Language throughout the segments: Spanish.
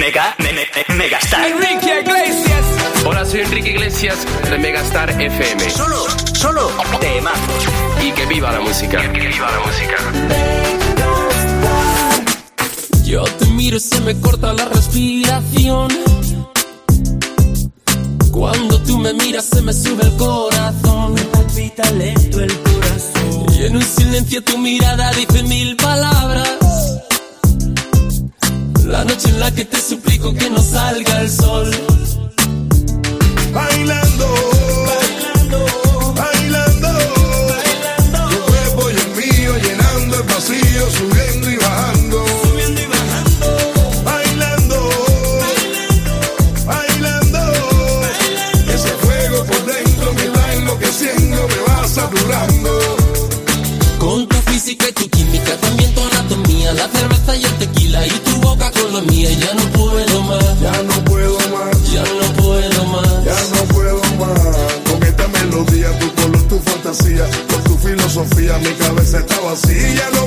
Mega, me, me, Megastar. Enrique Iglesias. Hola, soy Enrique Iglesias de Megastar FM. Solo, solo temas. Y que viva la música. Que viva la música. Yo te miro y se me corta la respiración. Cuando tú me miras se me sube el corazón. Me palpita lento el corazón. Y en un silencio tu mirada dice mil palabras. La noche en la que te suplico que no salga el sol. Bailando, mía. Ya no puedo más, Ya no puedo más, ya no puedo más. ya no puedo más. Con esta melodía, tu color, tu fantasía, con tu filosofía, mi cabeza está vacía. Ya no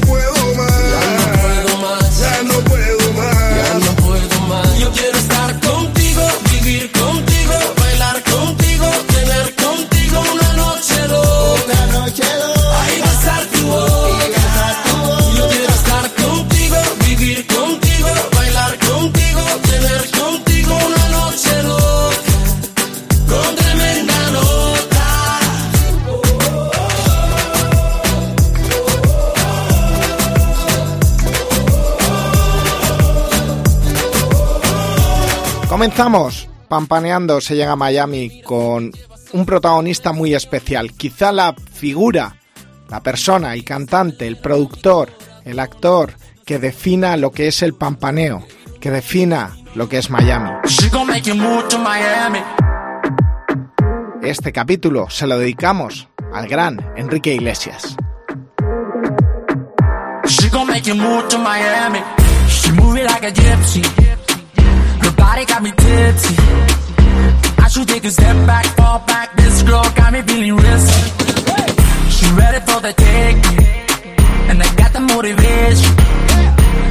Comenzamos. Pampaneando se llega a Miami con un protagonista muy especial. Quizá la figura, la persona, el cantante, el productor, el actor que defina lo que es el pampaneo, que defina lo que es Miami. Este capítulo se lo dedicamos al gran Enrique Iglesias. She body got me tipsy. I should take a step back, fall back. This girl got me feeling risky. She ready for the taking. And I got the motivation.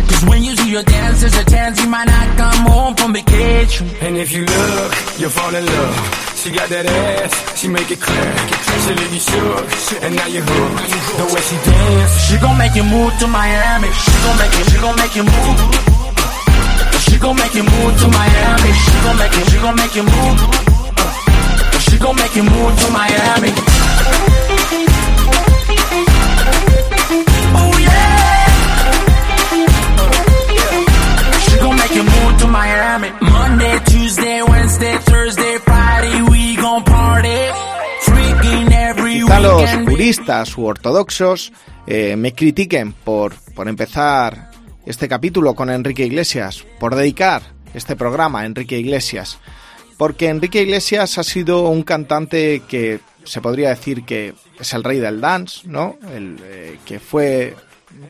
Cause when you see your dance, there's a chance you might not come home from vacation. And if you look, you'll fall in love. She got that ass, she make it clear. She leave you shook, and now you're hooked. The way she dance, She gon' make you move to Miami. She gon' make you, she gon' make you move. She gon' make you move to Miami. She gon' make you, she gon' make you move. Uh, She gon' make you move to Miami. Oh yeah. Uh, She gon' make you move to Miami. Monday, Tuesday, Wednesday, Thursday, Friday, we gon' party. Freaking every los puristas u ortodoxos eh, me critiquen por, por empezar este capítulo con Enrique Iglesias, por dedicar este programa a Enrique Iglesias, porque Enrique Iglesias ha sido un cantante que se podría decir que es el rey del dance, ¿no? El, eh, que fue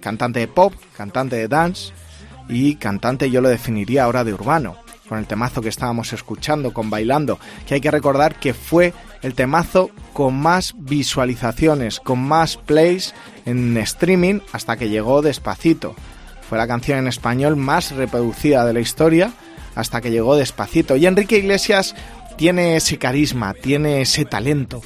cantante de pop, cantante de dance y cantante yo lo definiría ahora de urbano, con el temazo que estábamos escuchando, con Bailando, que hay que recordar que fue el temazo con más visualizaciones, con más plays en streaming hasta que llegó Despacito. Fue la canción en español más reproducida de la historia hasta que llegó Despacito. Y Enrique Iglesias tiene ese carisma, tiene ese talento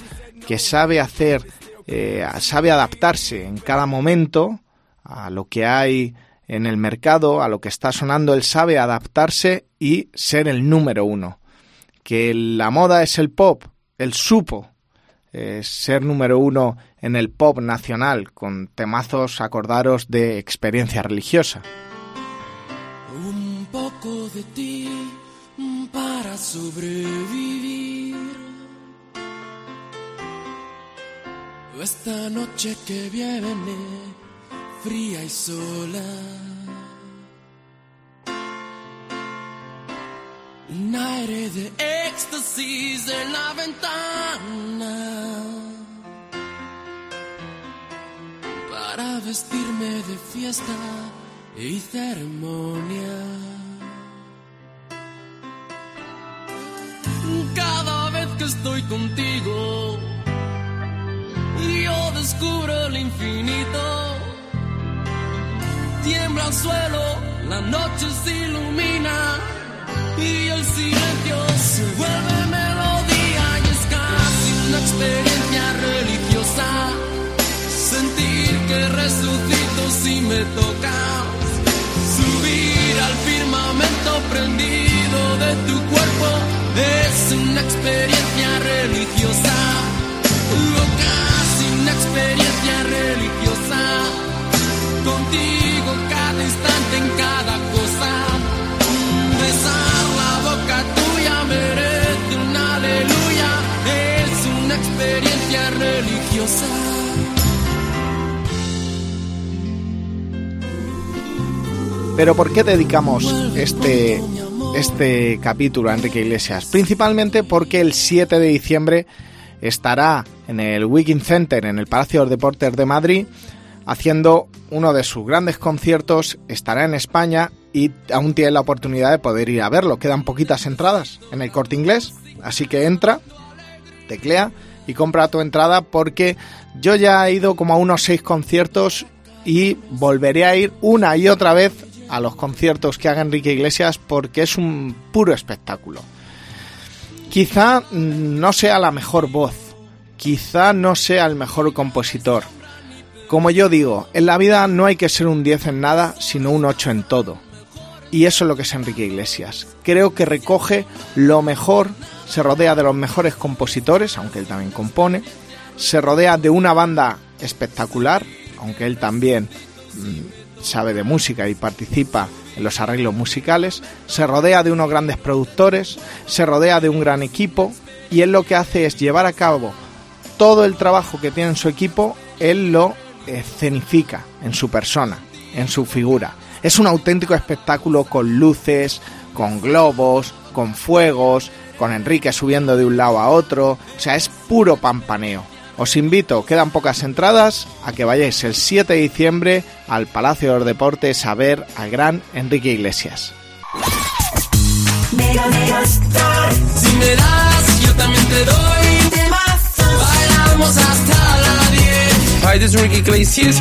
que sabe hacer, eh, sabe adaptarse en cada momento a lo que hay en el mercado, a lo que está sonando, él sabe adaptarse y ser el número uno. Que la moda es el pop, él supo eh, ser número uno en el pop nacional, con temazos, acordaros, de experiencia religiosa. Un poco de ti para sobrevivir. Esta noche que viene, fría y sola. Un aire de éxtasis en la ventana. Para vestirme de fiesta y ceremonia. Cada vez que estoy contigo, yo descubro el infinito. Tiembla el suelo, la noche se ilumina y el silencio se vuelve melodía y es casi una experiencia religiosa. Sentir que resucito si me tocas, subir al firmamento prendido de tu cuerpo es una experiencia religiosa. Casi una experiencia religiosa contigo cada instante en cada cosa. Un pero ¿por qué dedicamos este, este capítulo a Enrique Iglesias? Principalmente porque el 7 de diciembre estará en el Wiking Center, en el Palacio de Deportes de Madrid, haciendo uno de sus grandes conciertos. Estará en España y aún tiene la oportunidad de poder ir a verlo. Quedan poquitas entradas en el corte inglés, así que entra, teclea y compra tu entrada porque yo ya he ido como a unos seis conciertos y volveré a ir una y otra vez a los conciertos que haga Enrique Iglesias porque es un puro espectáculo. Quizá no sea la mejor voz, quizá no sea el mejor compositor. Como yo digo, en la vida no hay que ser un 10 en nada, sino un 8 en todo. Y eso es lo que es Enrique Iglesias. Creo que recoge lo mejor, se rodea de los mejores compositores, aunque él también compone, se rodea de una banda espectacular, aunque él también mm, sabe de música y participa en los arreglos musicales, se rodea de unos grandes productores, se rodea de un gran equipo y él lo que hace es llevar a cabo todo el trabajo que tiene en su equipo, él lo escenifica en su persona, en su figura. Es un auténtico espectáculo con luces, con globos, con fuegos, con Enrique subiendo de un lado a otro, o sea, es puro pampaneo. Os invito, quedan pocas entradas, a que vayáis el 7 de diciembre al Palacio de los Deportes a ver al gran Enrique Iglesias. Si me das, yo también te doy. Bailamos hasta la 10. Hi, this is Ricky Iglesias.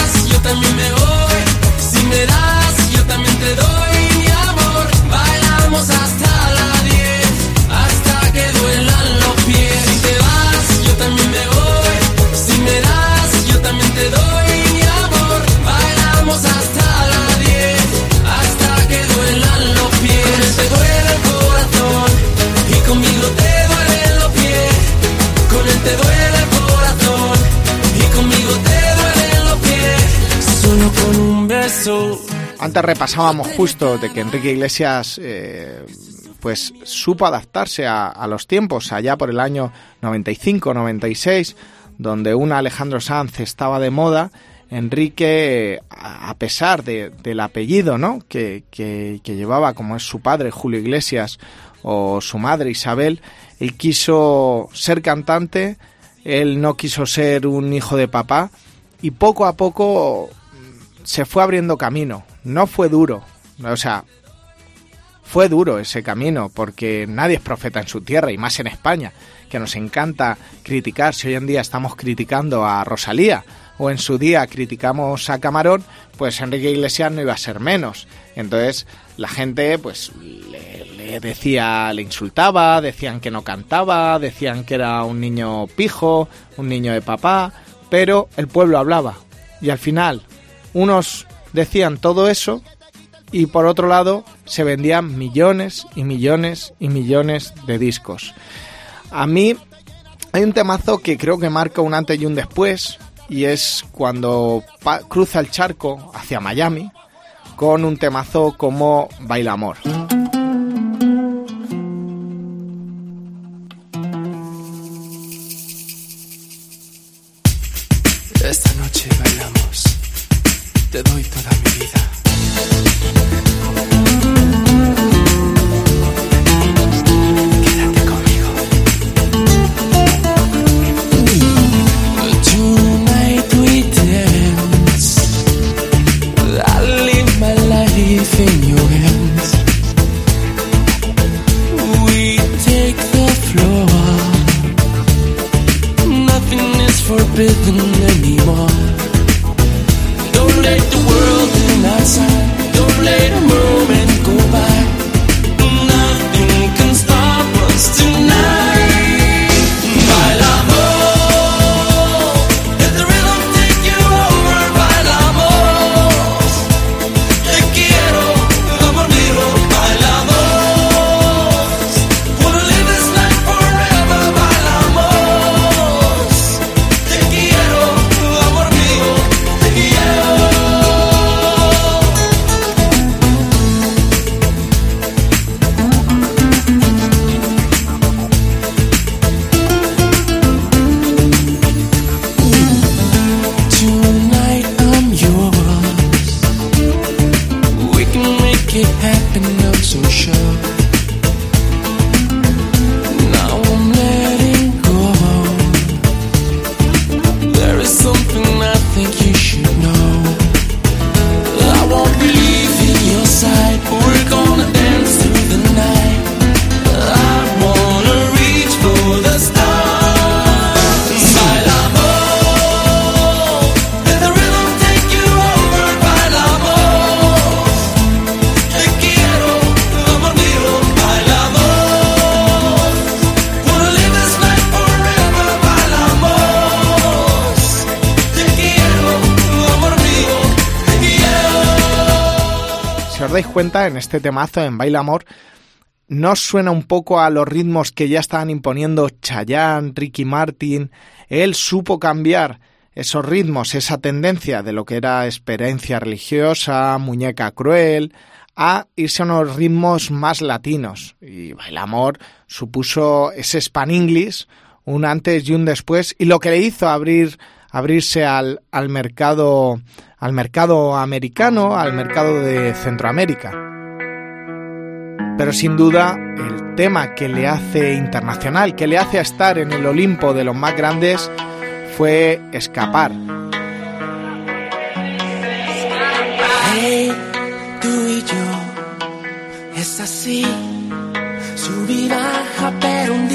también me voy. Si me das, yo también te doy mi amor. Bailamos hasta Antes repasábamos justo de que Enrique Iglesias eh, pues supo adaptarse a, los tiempos allá por el año 95-96, donde un Alejandro Sanz estaba de moda. Enrique, a a pesar de- del apellido ¿no? que, que- que llevaba, como es su padre Julio Iglesias o su madre Isabel, él quiso ser cantante, él no quiso ser un hijo de papá y poco a poco se fue abriendo camino. No fue duro, o sea, fue duro ese camino porque nadie es profeta en su tierra y más en España, que nos encanta criticar. Si hoy en día estamos criticando a Rosalía o en su día criticamos a Camarón, pues Enrique Iglesias no iba a ser menos. Entonces la gente pues le, le decía, le insultaba, decían que no cantaba, decían que era un niño pijo, un niño de papá, pero el pueblo hablaba. Y al final unos decían todo eso y por otro lado se vendían millones y millones y millones de discos. A mí hay un temazo que creo que marca un antes y un después y es cuando cruza el charco hacia Miami con un temazo como Baila Amor. Este temazo, en Baila Amor, ¿no suena un poco a los ritmos que ya estaban imponiendo Chayanne, Ricky Martin? Él supo cambiar esos ritmos, esa tendencia de lo que era experiencia religiosa, muñeca cruel, a irse a unos ritmos más latinos. Y Baila Amor supuso ese Span English, un antes y un después, y lo que le hizo abrir, abrirse al, al mercado al mercado americano, al mercado de Centroamérica. Pero sin duda, el tema que le hace internacional, que le hace estar en el Olimpo de los más grandes, fue Escapar. Hey, tú y yo, es así, un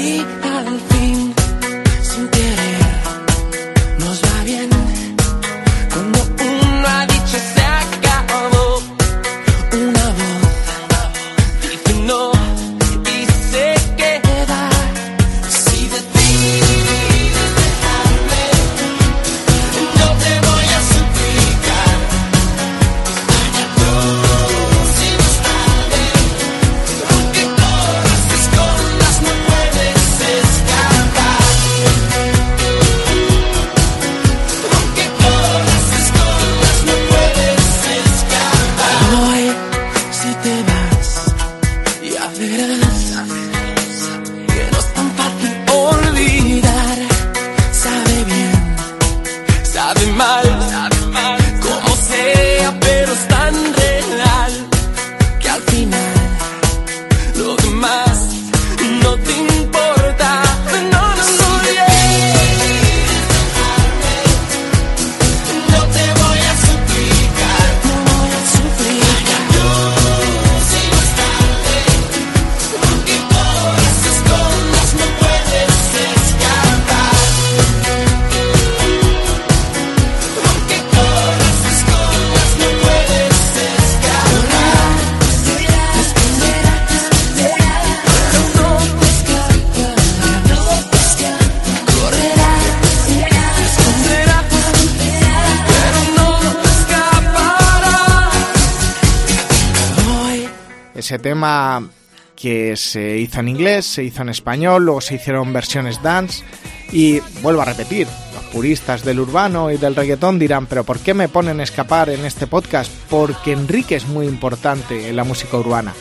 Ese tema que se hizo en inglés, se hizo en español, luego se hicieron versiones dance y vuelvo a repetir, los puristas del urbano y del reggaetón dirán, pero ¿por qué me ponen escapar en este podcast? Porque Enrique es muy importante en la música urbana.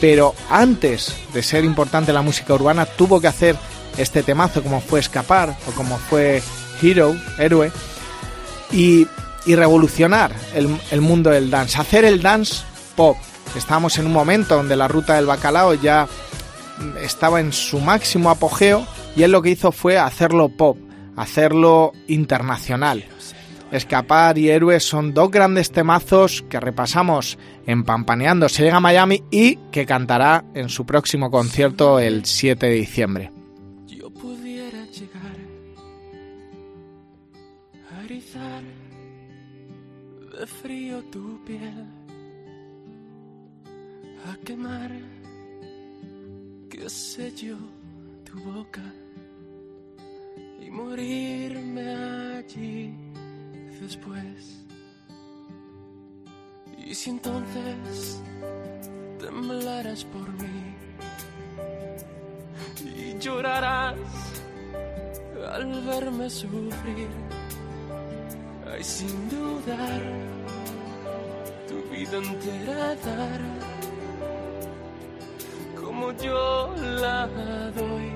Pero antes de ser importante la música urbana tuvo que hacer este temazo como fue Escapar o como fue Hero, Héroe, y, y revolucionar el, el mundo del dance, hacer el dance pop. Estábamos en un momento donde la ruta del bacalao ya estaba en su máximo apogeo y él lo que hizo fue hacerlo pop, hacerlo internacional. Escapar y Héroe son dos grandes temazos que repasamos en Pampaneando se llega a Miami y que cantará en su próximo concierto el 7 de diciembre. Yo pudiera llegar de frío tu piel, quemar, sé yo, tu boca y morirme allí después. Y si entonces temblarás por mí y llorarás al verme sufrir. Ay, sin dudar, tu vida entera dar, yo la doy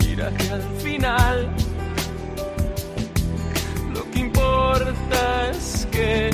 mira que al final lo que importa es que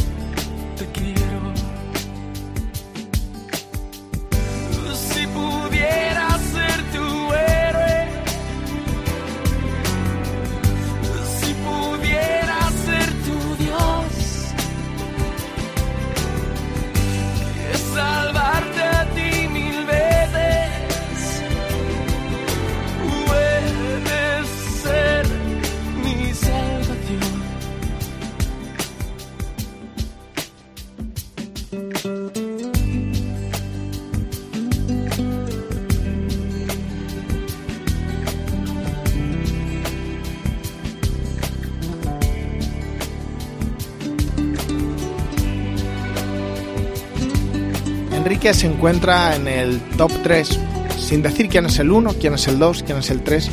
Se encuentra en el top 3, sin decir quién es el 1, quién es el 2, quién es el 3,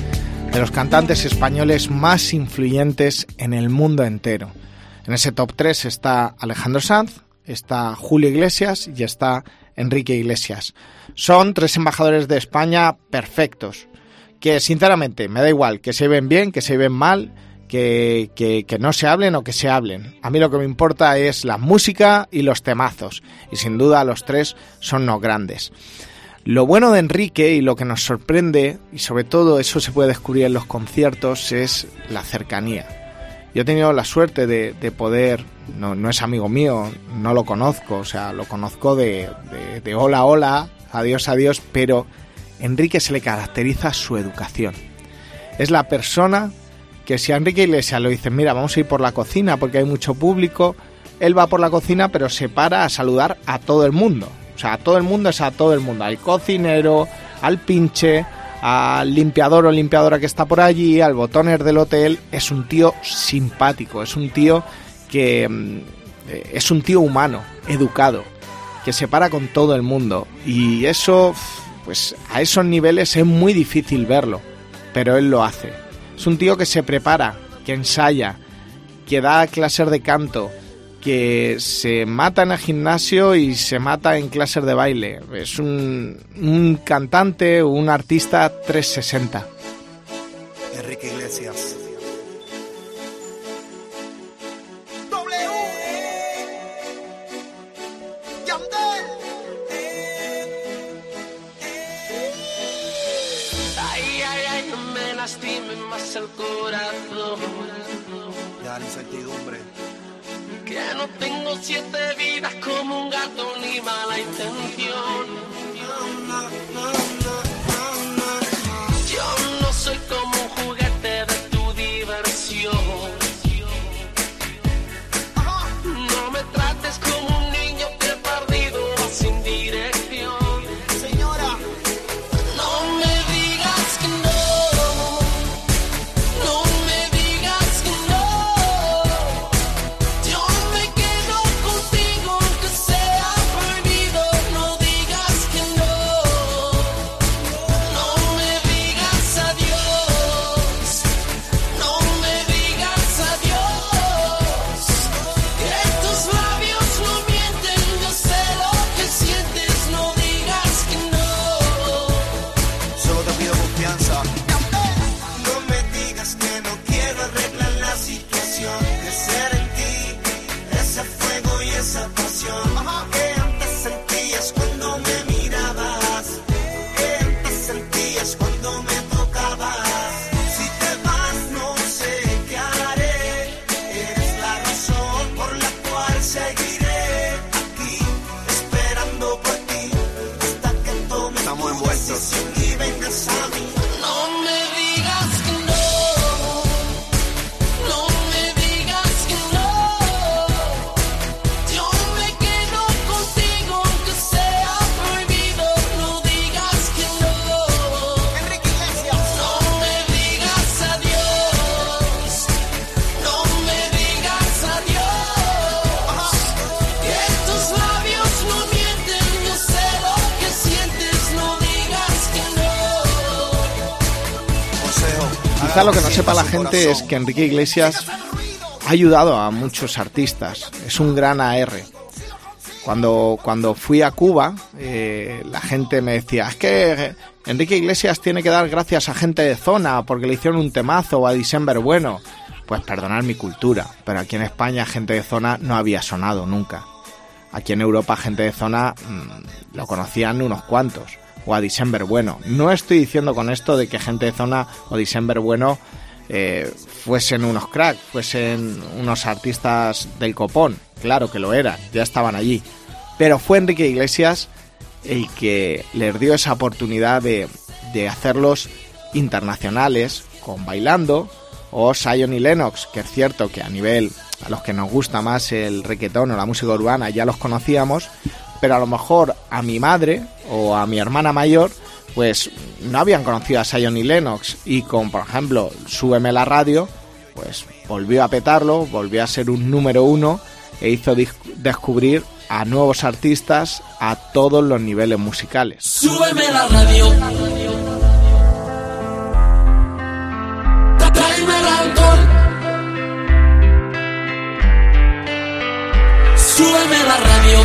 de los cantantes españoles más influyentes en el mundo entero. En ese top 3 está Alejandro Sanz, está Julio Iglesias y está Enrique Iglesias. Son tres embajadores de España perfectos, que sinceramente me da igual que se ven bien, que se ven mal, que, que, no se hablen o que se hablen. A mí lo que me importa es la música y los temazos. Y sin duda los tres son no grandes. Lo bueno de Enrique y lo que nos sorprende, y sobre todo eso se puede descubrir en los conciertos, es la cercanía. Yo he tenido la suerte de, de poder, no, no, es amigo mío, no lo conozco, o sea, lo conozco de, de, de hola, hola, adiós, adiós, pero Enrique se le caracteriza su educación. Es la persona que si a Enrique Iglesias le dicen, mira, vamos a ir por la cocina porque hay mucho público, él va por la cocina pero se para a saludar a todo el mundo. O sea, a todo el mundo es a todo el mundo, al cocinero, al pinche, al limpiador o limpiadora que está por allí, al botoner del hotel, es un tío simpático, es un tío que es un tío humano, educado, que se para con todo el mundo y eso, pues a esos niveles es muy difícil verlo, pero él lo hace. Es un tío que se prepara, que ensaya, que da clases de canto, que se mata en el gimnasio y se mata en clases de baile. Es un, un cantante, un artista 360. Lo que no sepa la gente es que Enrique Iglesias ha ayudado a muchos artistas. Es un gran AR. Cuando, cuando fui a Cuba, eh, la gente me decía, es que Enrique Iglesias tiene que dar gracias a gente de zona porque le hicieron un temazo o a December Bueno. Pues perdonar mi cultura, pero aquí en España gente de zona no había sonado nunca. Aquí en Europa gente de zona mmm, lo conocían unos cuantos. O a December Bueno. No estoy diciendo con esto de que gente de zona o December Bueno eh, fuesen unos cracks, fuesen unos artistas del copón. Claro que lo eran, ya estaban allí. Pero fue Enrique Iglesias el que les dio esa oportunidad de, de hacerlos internacionales con Bailando o Sion y Lennox, que es cierto que a nivel a los que nos gusta más el requetón o la música urbana ya los conocíamos, pero a lo mejor a mi madre o a mi hermana mayor pues no habían conocido a Sion y Lennox y con por ejemplo Súbeme la radio pues volvió a petarlo, volvió a ser un número uno e hizo descubrir a nuevos artistas a todos los niveles musicales. Súbeme la radio.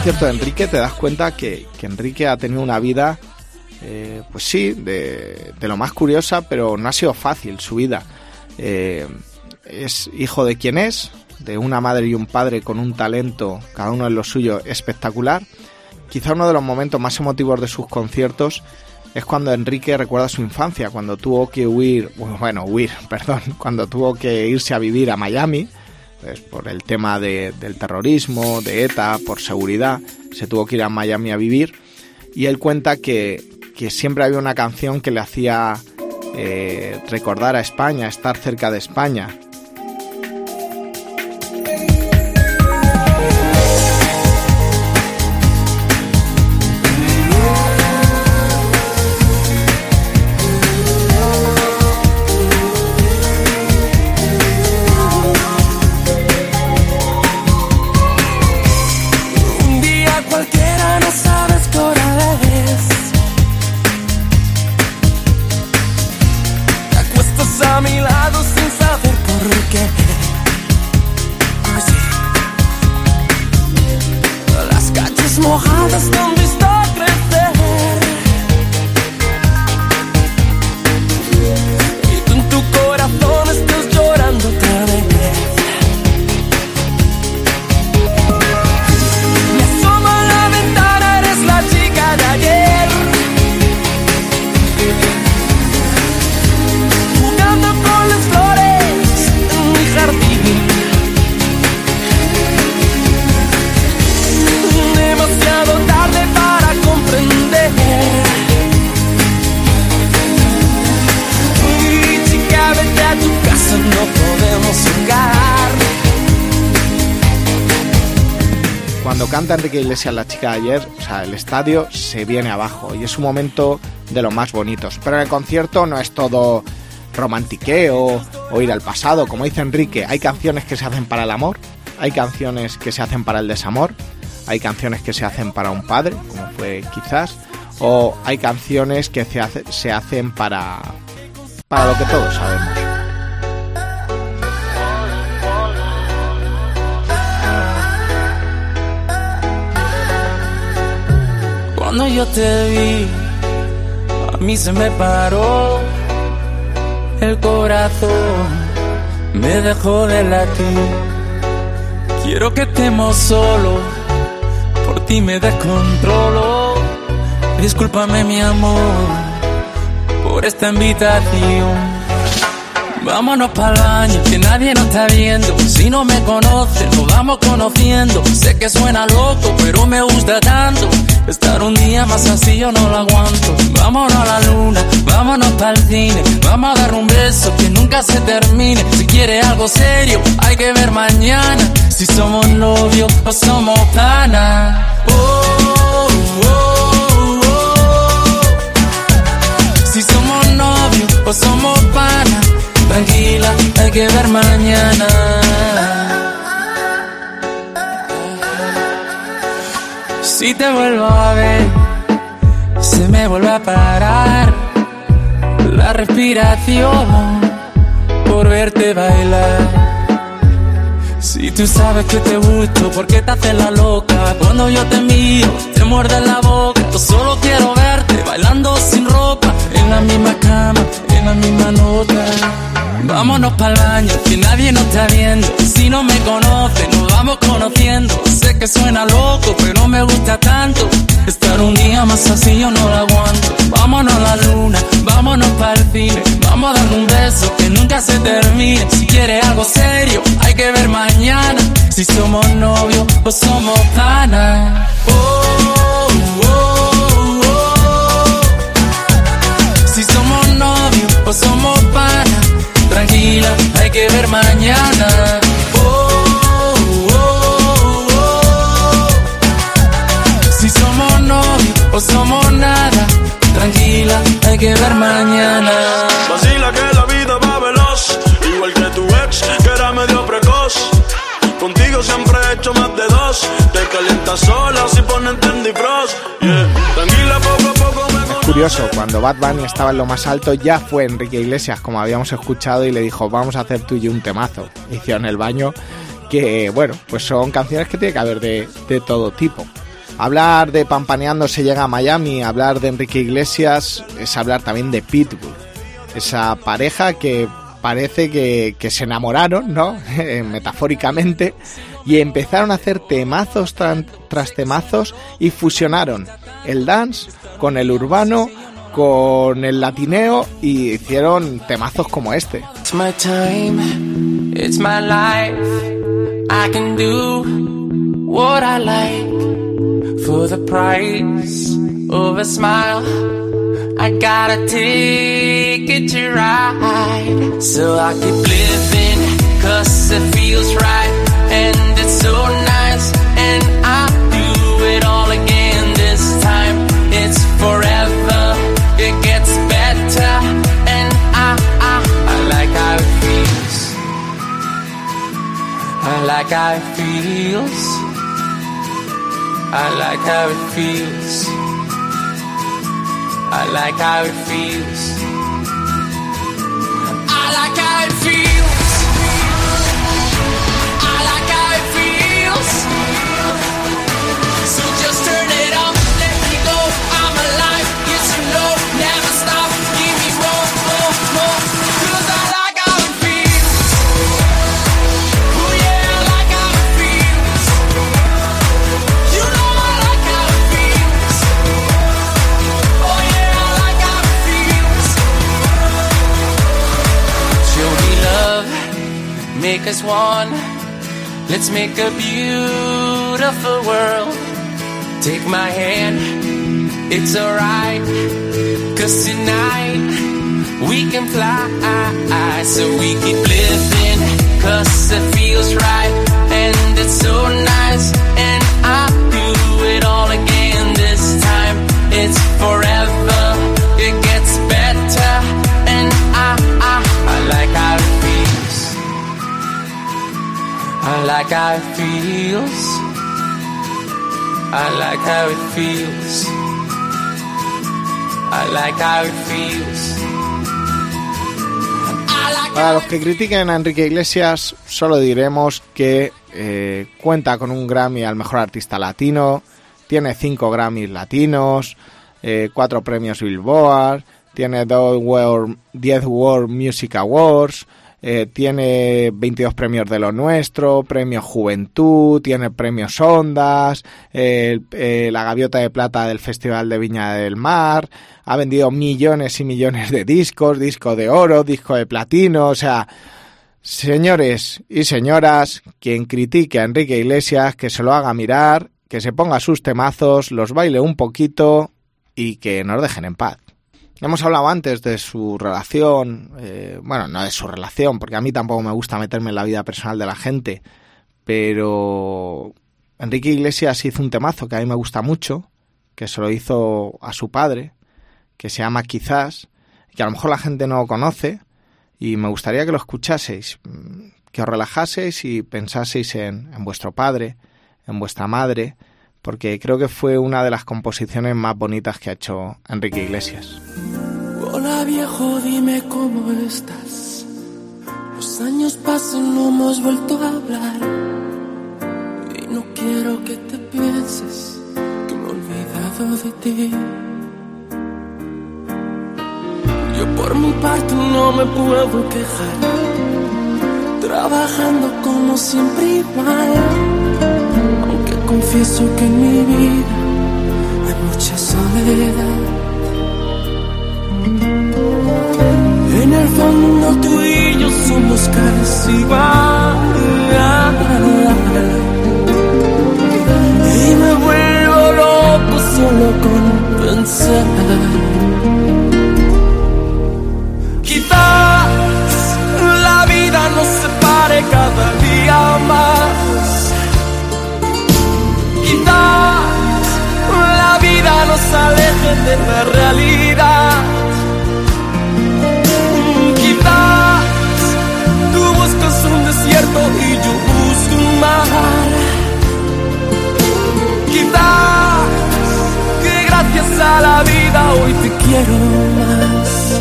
Concierto de Enrique te das cuenta que, que Enrique ha tenido una vida, eh, pues sí, de, lo más curiosa, pero no ha sido fácil su vida. Eh, es hijo de quien es, de una madre y un padre con un talento, cada uno en lo suyo, espectacular. Quizá uno de los momentos más emotivos de sus conciertos es cuando Enrique recuerda su infancia, cuando tuvo que huir, bueno, huir, perdón, cuando tuvo que irse a vivir a Miami, pues por el tema de, del terrorismo, de ETA, por seguridad, se tuvo que ir a Miami a vivir. Y él cuenta que, que siempre había una canción que le hacía eh, recordar a España, estar cerca de España. Canta Enrique Iglesias La chica de ayer, o sea, el estadio se viene abajo y es un momento de los más bonitos. Pero en el concierto no es todo romantiqueo o ir al pasado, como dice Enrique, hay canciones que se hacen para el amor, hay canciones que se hacen para el desamor, hay canciones que se hacen para un padre, como fue quizás, o hay canciones que se, se hacen para, para lo que todos sabemos. Cuando yo te vi, a mí se me paró el corazón, me dejó de latir. Quiero que estemos solos, por ti me descontrolo. Discúlpame mi amor por esta invitación. Vámonos para el baño, que nadie nos está viendo. Si no me conoces, nos vamos conociendo. Sé que suena loco, pero me gusta tanto. Estar un día más así yo no lo aguanto. Vámonos a la luna, vámonos para el cine. Vamos a dar un beso que nunca se termine. Si quiere algo serio, hay que ver mañana. Si somos novios o somos panas. Oh, oh, oh, oh. Si somos novios o somos panas, tranquila, hay que ver mañana. Si te vuelvo a ver, se me vuelve a parar la respiración por verte bailar. Si tú sabes que te gusto, ¿por qué te haces la loca? Cuando yo te miro, te muerde la boca. Yo solo quiero verte bailando sin ropa, en la misma cama, en la misma nota. Vámonos para el baño, que nadie nos está viendo. Si no me conoce, nos vamos conociendo. Sé que suena loco, pero me gusta tanto. Estar un día más así yo no lo aguanto. Vámonos a la luna, vámonos para el cine. Vamos a dar un beso que nunca se termine. Si quiere algo serio, que ver mañana. Si somos novios o somos panas. Oh, oh, oh. Si somos novios o somos panas, tranquila, hay que ver mañana. Si somos novios o somos nada, tranquila, hay que ver mañana. Es curioso, cuando Bad Bunny estaba en lo más alto ya fue Enrique Iglesias, como habíamos escuchado, y le dijo, vamos a hacer tú y yo un temazo. Hicieron el baño, que bueno, pues son canciones que tiene que haber de, todo tipo. Hablar de Pampaneando se llega a Miami, hablar de Enrique Iglesias es hablar también de Pitbull. Esa pareja que parece que se enamoraron, ¿no? Metafóricamente, y empezaron a hacer temazos tras temazos y fusionaron el dance con el urbano, con el latineo y hicieron temazos como este. It's my time, it's my life. I can do what I like for the price of a smile. I got a ticket to ride, so I keep living, cause it feels right, and it's so nice, and I do it all again this time. It's forever, it gets better, and I, I, I like how it feels. I like how it feels. I like how it feels. I like how it feels. I like how it feels. make us one. Let's make a beautiful world. Take my hand, it's alright. Cause tonight we can fly. So we keep living, cause it feels right. And it's so nice. And I do it all again this time. It's forever, it gets better. And I, I, I like I. I like how it feels. I like how it feels. I like how it feels. Para los que critiquen a Enrique Iglesias, solo diremos que eh, cuenta con un Grammy al mejor artista latino, tiene cinco Grammys latinos, eh, cuatro premios Billboard, tiene 10 World, World Music Awards, eh, tiene 22 premios de lo nuestro, premio Juventud, tiene premios Ondas, eh, la gaviota de plata del Festival de Viña del Mar, ha vendido millones y millones de discos, disco de oro, disco de platino, o sea, señores y señoras, quien critique a Enrique Iglesias, que se lo haga mirar, que se ponga sus temazos, los baile un poquito y que nos dejen en paz. Hemos hablado antes de su relación, eh, bueno, no de su relación, porque a mí tampoco me gusta meterme en la vida personal de la gente, pero Enrique Iglesias hizo un temazo que a mí me gusta mucho, que se lo hizo a su padre, que se llama Quizás, que a lo mejor la gente no conoce, y me gustaría que lo escuchaseis, que os relajaseis y pensaseis en, en vuestro padre, en vuestra madre, porque creo que fue una de las composiciones más bonitas que ha hecho Enrique Iglesias. Hola viejo, dime cómo estás. Los años pasan, no hemos vuelto a hablar. Y no quiero que te pienses que me he olvidado de ti. Yo por mi parte no me puedo quejar. Trabajando como siempre igual confieso que en mi vida hay mucha soledad. En el fondo tú y yo somos casi igual. Y me vuelvo loco solo con pensar. Quizás la vida nos separe cada día más de la realidad. Quizás tú buscas un desierto y yo busco un mar. Quizás que gracias a la vida hoy te quiero más.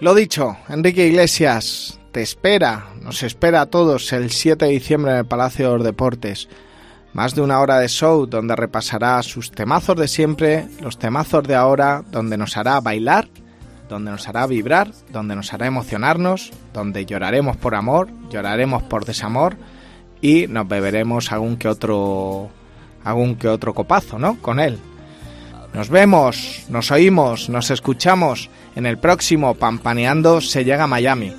Lo dicho, Enrique Iglesias, te espera, nos espera a todos el 7 de diciembre en el Palacio de los Deportes. Más de una hora de show donde repasará sus temazos de siempre, los temazos de ahora, donde nos hará bailar, donde nos hará vibrar, donde nos hará emocionarnos, donde lloraremos por amor, lloraremos por desamor y nos beberemos algún que otro algún que otro copazo, ¿no? Con él. Nos vemos, nos oímos, nos escuchamos en el próximo Pampaneando se llega a Miami.